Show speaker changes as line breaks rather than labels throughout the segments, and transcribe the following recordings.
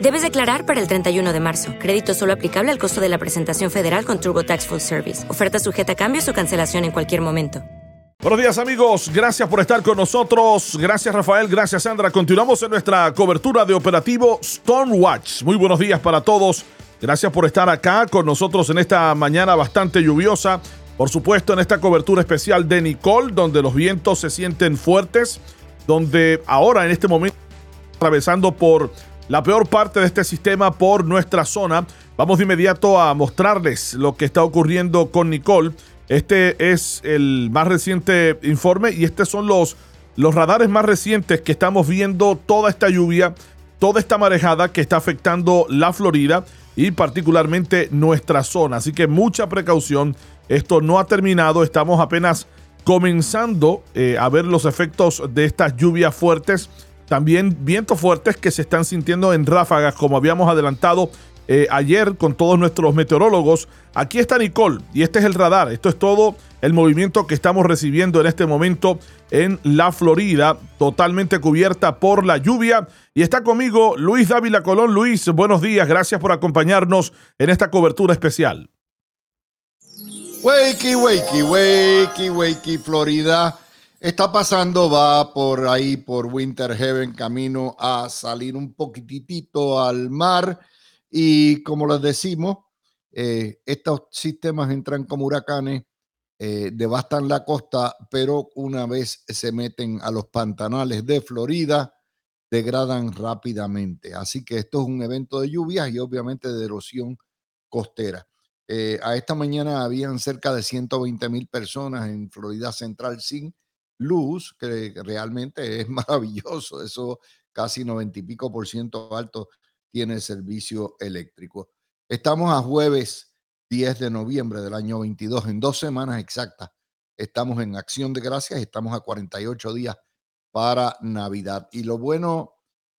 Debes declarar para el 31 de marzo. Crédito solo aplicable al costo de la presentación federal con TurboTax Full Service. Oferta sujeta a cambios o cancelación en cualquier momento.
Buenos días amigos, gracias por estar con nosotros. Gracias Rafael, gracias Sandra. Continuamos en nuestra cobertura de operativo Stormwatch. Muy buenos días para todos. Gracias por estar acá con nosotros en esta mañana bastante lluviosa. Por supuesto, en esta cobertura especial de Nicole, donde los vientos se sienten fuertes, donde ahora en este momento atravesando por la peor parte de este sistema por nuestra zona. Vamos de inmediato a mostrarles lo que está ocurriendo con Nicole. Este es el más reciente informe y estos son los, los radares más recientes que estamos viendo toda esta lluvia, toda esta marejada que está afectando la Florida y particularmente nuestra zona. Así que mucha precaución. Esto no ha terminado. Estamos apenas comenzando eh, a ver los efectos de estas lluvias fuertes también vientos fuertes que se están sintiendo en ráfagas, como habíamos adelantado eh, ayer con todos nuestros meteorólogos. Aquí está Nicole y este es el radar. Esto es todo el movimiento que estamos recibiendo en este momento en la Florida, totalmente cubierta por la lluvia. Y está conmigo Luis Dávila Colón. Luis, buenos días. Gracias por acompañarnos en esta cobertura especial.
Wakey, wakey, wakey, wakey, Florida. Está pasando, va por ahí, por Winter Heaven, camino a salir un poquitito al mar. Y como les decimos, eh, estos sistemas entran como huracanes, eh, devastan la costa, pero una vez se meten a los pantanales de Florida, degradan rápidamente. Así que esto es un evento de lluvias y obviamente de erosión costera. Eh, a esta mañana habían cerca de 120 mil personas en Florida Central sin luz, que realmente es maravilloso, eso casi 90 y pico por ciento alto tiene servicio eléctrico. Estamos a jueves 10 de noviembre del año 22, en dos semanas exactas. Estamos en acción de gracias, estamos a 48 días para Navidad. Y lo bueno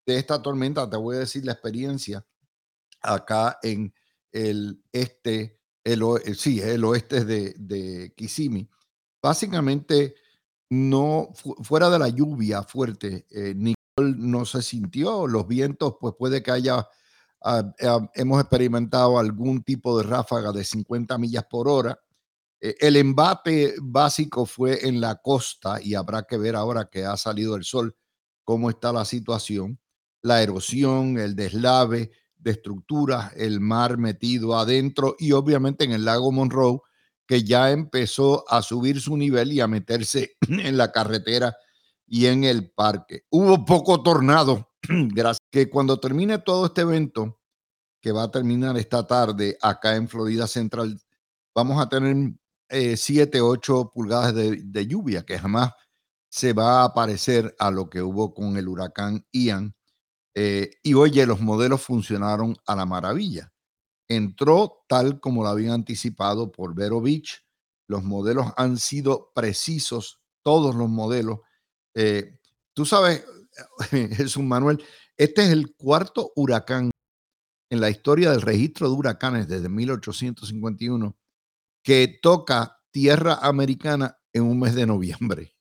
de esta tormenta, te voy a decir la experiencia acá en el este, el, sí, el oeste de, de. Básicamente, no, fuera de la lluvia fuerte, eh, no se sintió, los vientos, pues puede que haya, ah, ah, hemos experimentado algún tipo de ráfaga de 50 millas por hora. Eh, el embate básico fue en la costa y habrá que ver ahora que ha salido el sol cómo está la situación. La erosión, el deslave de estructuras, el mar metido adentro y obviamente en el lago Monroe que ya empezó a subir su nivel y a meterse en la carretera y en el parque. Hubo poco tornado, gracias que cuando termine todo este evento, que va a terminar esta tarde acá en Florida Central, vamos a tener 7, eh, 8 pulgadas de, lluvia, que jamás se va a parecer a lo que hubo con el huracán Ian. Eh, y oye, los modelos funcionaron a la maravilla entró tal como lo habían anticipado por Vero Beach. Los modelos han sido precisos, todos los modelos. Eh, tú sabes, es un Manuel, este es el cuarto huracán en la historia del registro de huracanes desde 1851 que toca tierra americana en un mes de noviembre.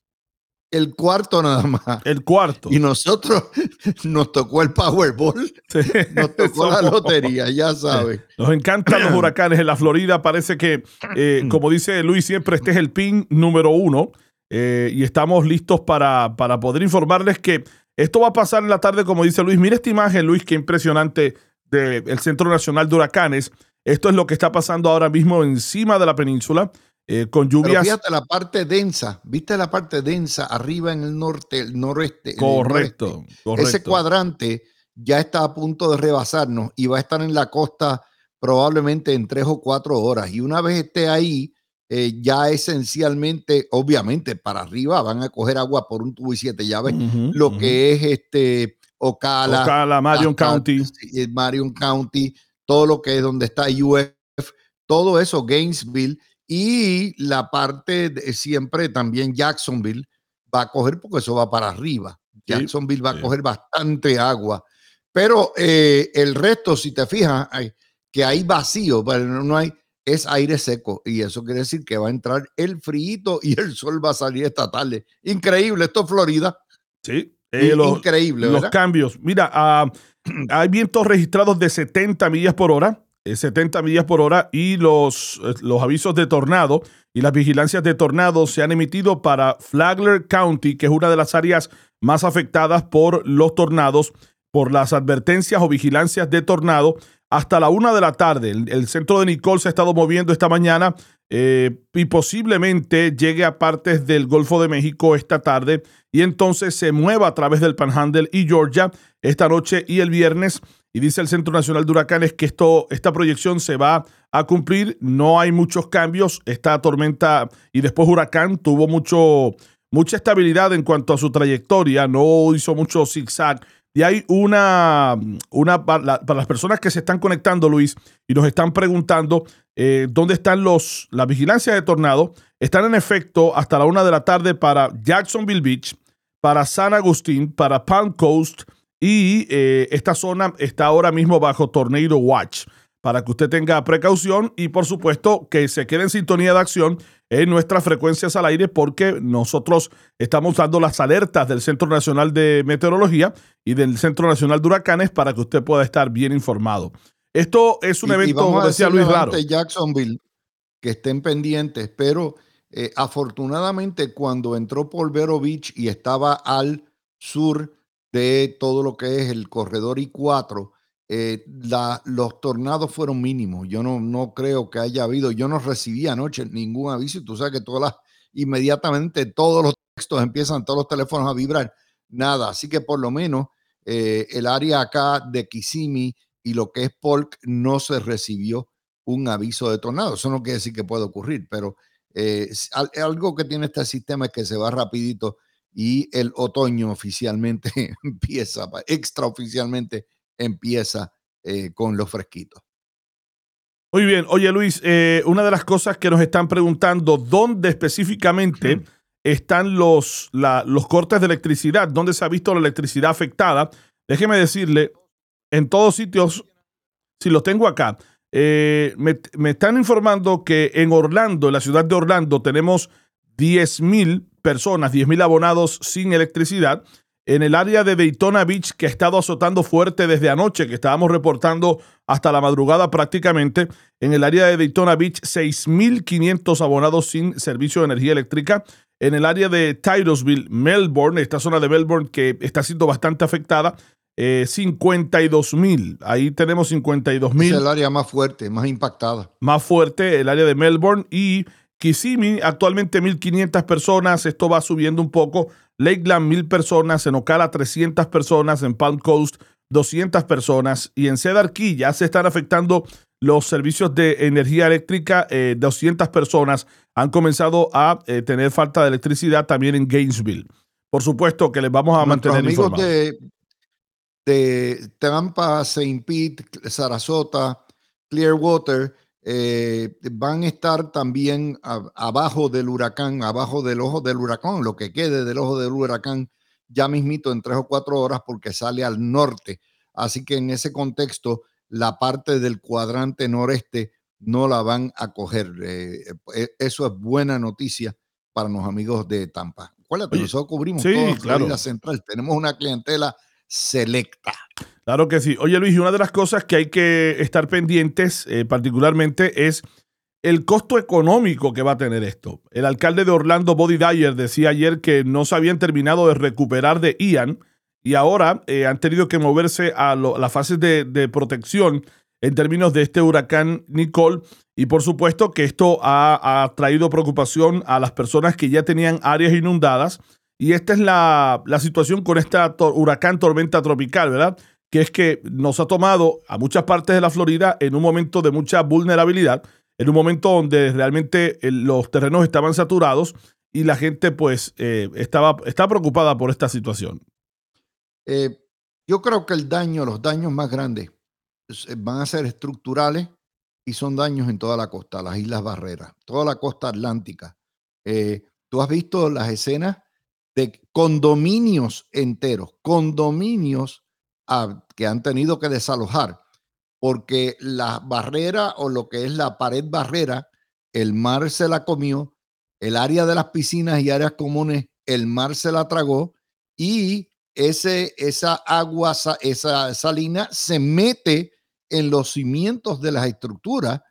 El cuarto nada más.
El cuarto.
Y nosotros nos tocó el Powerball. nos tocó la lotería, ya sabes.
Nos encantan los huracanes en la Florida. Parece que, eh, como dice Luis siempre, este es el pin número uno. Eh, y estamos listos para, para poder informarles que esto va a pasar en la tarde, como dice Luis. Mira esta imagen, Luis, qué impresionante del Centro Nacional de Huracanes. Esto es lo que está pasando ahora mismo encima de la península. Eh, con
Pero
lluvias.
fíjate la parte densa, viste la parte densa arriba en el norte, el noreste. el
Correcto,
noreste?
correcto.
Ese cuadrante ya está a punto de rebasarnos y va a estar en la costa probablemente en tres o cuatro horas. Y una vez esté ahí, eh, ya esencialmente, obviamente, para arriba van a coger agua por un tubo y siete llaves. Lo que es este Ocala,
Ocala, Marion County.
eh, Marion County, todo lo que es donde está UF, todo eso, Gainesville y la parte de siempre también Jacksonville va a coger porque eso va para arriba. Jacksonville va a coger bastante agua. Pero eh, el resto, si te fijas, hay- que hay vacío, pero no no hay, es aire seco. Y eso quiere decir que va a entrar el frío y el sol va a salir esta tarde. Increíble, esto es Florida.
Sí. eh, los,
Increíble,
los cambios. Mira, ah, hay vientos registrados de 70 millas por hora. Eh, 70 millas por hora y los, eh, los avisos de tornado y las vigilancias de tornado se han emitido para Flagler County, que es una de las áreas más afectadas por los tornados, por las advertencias o vigilancias de tornado hasta la una de la tarde. El, el centro de Nicole se ha estado moviendo esta mañana eh, y posiblemente llegue a partes del Golfo de México esta tarde y entonces se mueva a través del Panhandle y Georgia esta noche y el viernes. Y dice el Centro Nacional de Huracanes que esto, esta proyección se va a cumplir. No hay muchos cambios. Esta tormenta y después huracán tuvo mucho, mucha estabilidad en cuanto a su trayectoria. No hizo mucho zigzag. Y hay una, una para, la- para las personas que se están conectando, Luis, y nos están preguntando eh, dónde están los, las vigilancias de tornado. Están en efecto hasta la una de la tarde para Jacksonville Beach, para San Agustín, para Palm Coast y eh, esta zona está ahora mismo bajo Tornado Watch para que usted tenga precaución y por supuesto que se quede en sintonía de acción en nuestras frecuencias al aire porque nosotros estamos dando las alertas del Centro Nacional de Meteorología y del Centro Nacional de Huracanes para que usted pueda estar bien informado. Esto es un
Y-
evento, como decía Luis Raro.
Jacksonville que estén pendientes, pero eh, afortunadamente cuando entró por Vero Beach y estaba al sur de todo lo que es el corredor I4, eh, la- los tornados fueron mínimos. Yo no, no creo que haya habido, yo no recibí anoche ningún aviso tú sabes que todas las, inmediatamente todos los textos empiezan, todos los teléfonos a vibrar, nada. Así que por lo menos eh, el área acá de Kissimmee y lo que es Polk no se recibió un aviso de tornado. Eso no quiere decir que pueda ocurrir, pero eh, algo que tiene este sistema es que se va rapidito y el otoño oficialmente empieza, extraoficialmente empieza eh, con los fresquitos.
Muy bien. Oye, Luis, eh, una de las cosas que nos están preguntando, ¿dónde específicamente están los, la- los cortes de electricidad? ¿Dónde se ha visto la electricidad afectada? Déjeme decirle, en todos sitios, si los tengo acá, eh, me, me están informando que en Orlando, en la ciudad de Orlando, tenemos 10 mil personas, 10 mil abonados sin electricidad. En el área de Daytona Beach, que ha estado azotando fuerte desde anoche, que estábamos reportando hasta la madrugada prácticamente. En el área de Daytona Beach, 6.500 abonados sin servicio de energía eléctrica. En el área de Titusville, Melbourne, esta zona de Melbourne que está siendo bastante afectada, eh, 52 mil. Ahí tenemos 52
Es el área más fuerte, más impactada.
más fuerte, el área de Melbourne y Kissimmee, actualmente 1.500 personas, esto va subiendo un poco. Lakeland, 1.000 personas, en Ocala, 300 personas, en Palm Coast, 200 personas y en Cedar Key ya se están afectando los servicios de energía eléctrica, eh, 200 personas han comenzado a eh, tener falta de electricidad también en Gainesville. Por supuesto que les vamos a
Nuestros
mantener
amigos
informados.
de, de Tampa, St. Pete, Sarasota, Clearwater, eh, van a estar también a- abajo del huracán, abajo del ojo del huracán, lo que quede del ojo del huracán, ya mismito en tres o cuatro horas porque sale al norte. Así que en ese contexto, la parte del cuadrante noreste no la van a coger. Eh, eh, eso es buena noticia para los amigos de Tampa. Acuérdate, nosotros cubrimos
sí,
toda
claro.
Florida Central. Tenemos una clientela selecta.
Claro que sí. Oye Luis, una de las cosas que hay que estar pendientes eh, particularmente es el costo económico que va a tener esto. El alcalde de Orlando, Body Dyer, decía ayer que no se habían terminado de recuperar de Ian y ahora eh, han tenido que moverse a las fases de, protección. en términos de este huracán Nicole. Y por supuesto que esto ha, traído preocupación a las personas que ya tenían áreas inundadas. Y esta es la, la situación con esta huracán tormenta tropical, ¿verdad? Que es que nos ha tomado a muchas partes de la Florida en un momento de mucha vulnerabilidad, en un momento donde realmente eh, los terrenos estaban saturados y la gente pues eh, estaba, está preocupada por esta situación.
Eh, yo creo que el daño, los daños más grandes van a ser estructurales y son daños en toda la costa, las Islas Barreras, toda la costa atlántica. Tú has visto las escenas de condominios enteros, condominios que han tenido que desalojar porque la barrera o lo que es la pared barrera, el mar se la comió, el área de las piscinas y áreas comunes, el mar se la tragó y ese, esa agua, esa salina se mete en los cimientos de las estructuras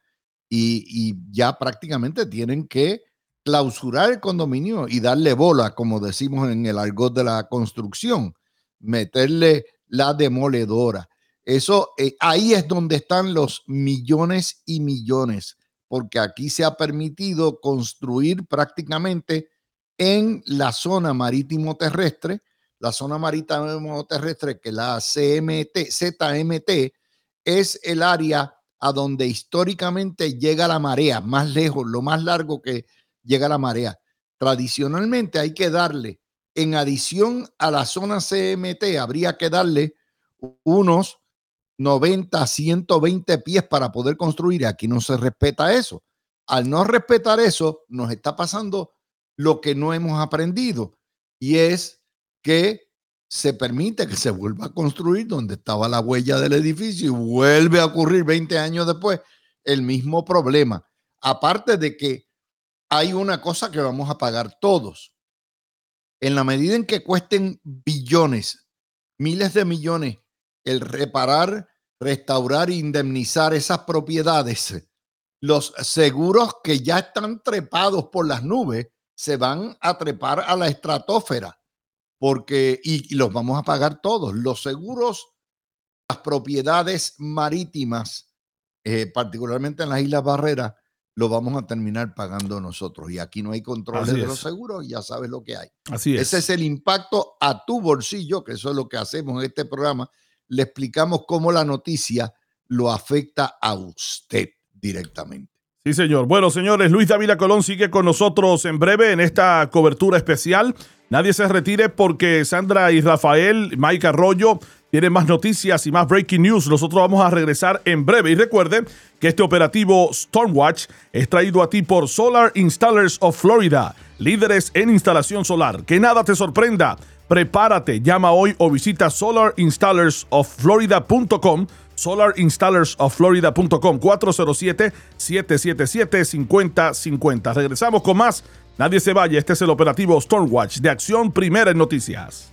y, ya prácticamente tienen que clausurar el condominio y darle bola, como decimos en el argot de la construcción, meterle la demoledora. Eso, eh, ahí es donde están los millones y millones porque aquí se ha permitido construir prácticamente en la zona marítimo terrestre, la zona marítimo terrestre que la CMT, ZMT es el área a donde históricamente llega la marea, más lejos, lo más largo que llega la marea. Tradicionalmente hay que darle, en adición a la zona CMT, habría que darle unos 90, 120 pies para poder construir. Aquí no se respeta eso. Al no respetar eso, nos está pasando lo que no hemos aprendido y es que se permite que se vuelva a construir donde estaba la huella del edificio y vuelve a ocurrir 20 años después el mismo problema. Aparte de que hay una cosa que vamos a pagar todos. En la medida en que cuesten billones, miles de millones el reparar, restaurar e indemnizar esas propiedades, los seguros que ya están trepados por las nubes se van a trepar a la estratosfera porque y, los vamos a pagar todos. Los seguros, las propiedades marítimas, eh, particularmente en las Islas Barreras, lo vamos a terminar pagando nosotros. Y aquí no hay controles de los seguros, ya sabes lo que hay.
Así es.
Ese es el impacto a tu bolsillo, que eso es lo que hacemos en este programa le explicamos cómo la noticia lo afecta a usted directamente.
Sí, señor. Bueno, señores, Luis David Colón sigue con nosotros en breve en esta cobertura especial. Nadie se retire porque Sandra y Rafael, Mike Arroyo, tienen más noticias y más breaking news. Nosotros vamos a regresar en breve. Y recuerden que este operativo Stormwatch es traído a ti por Solar Installers of Florida, líderes en instalación solar. Que nada te sorprenda. Prepárate, llama hoy o visita solarinstallersofflorida.com solarinstallersofflorida.com 407-777-5050. Regresamos con más. Nadie se vaya. Este es el operativo Stormwatch de Acción Primera en Noticias.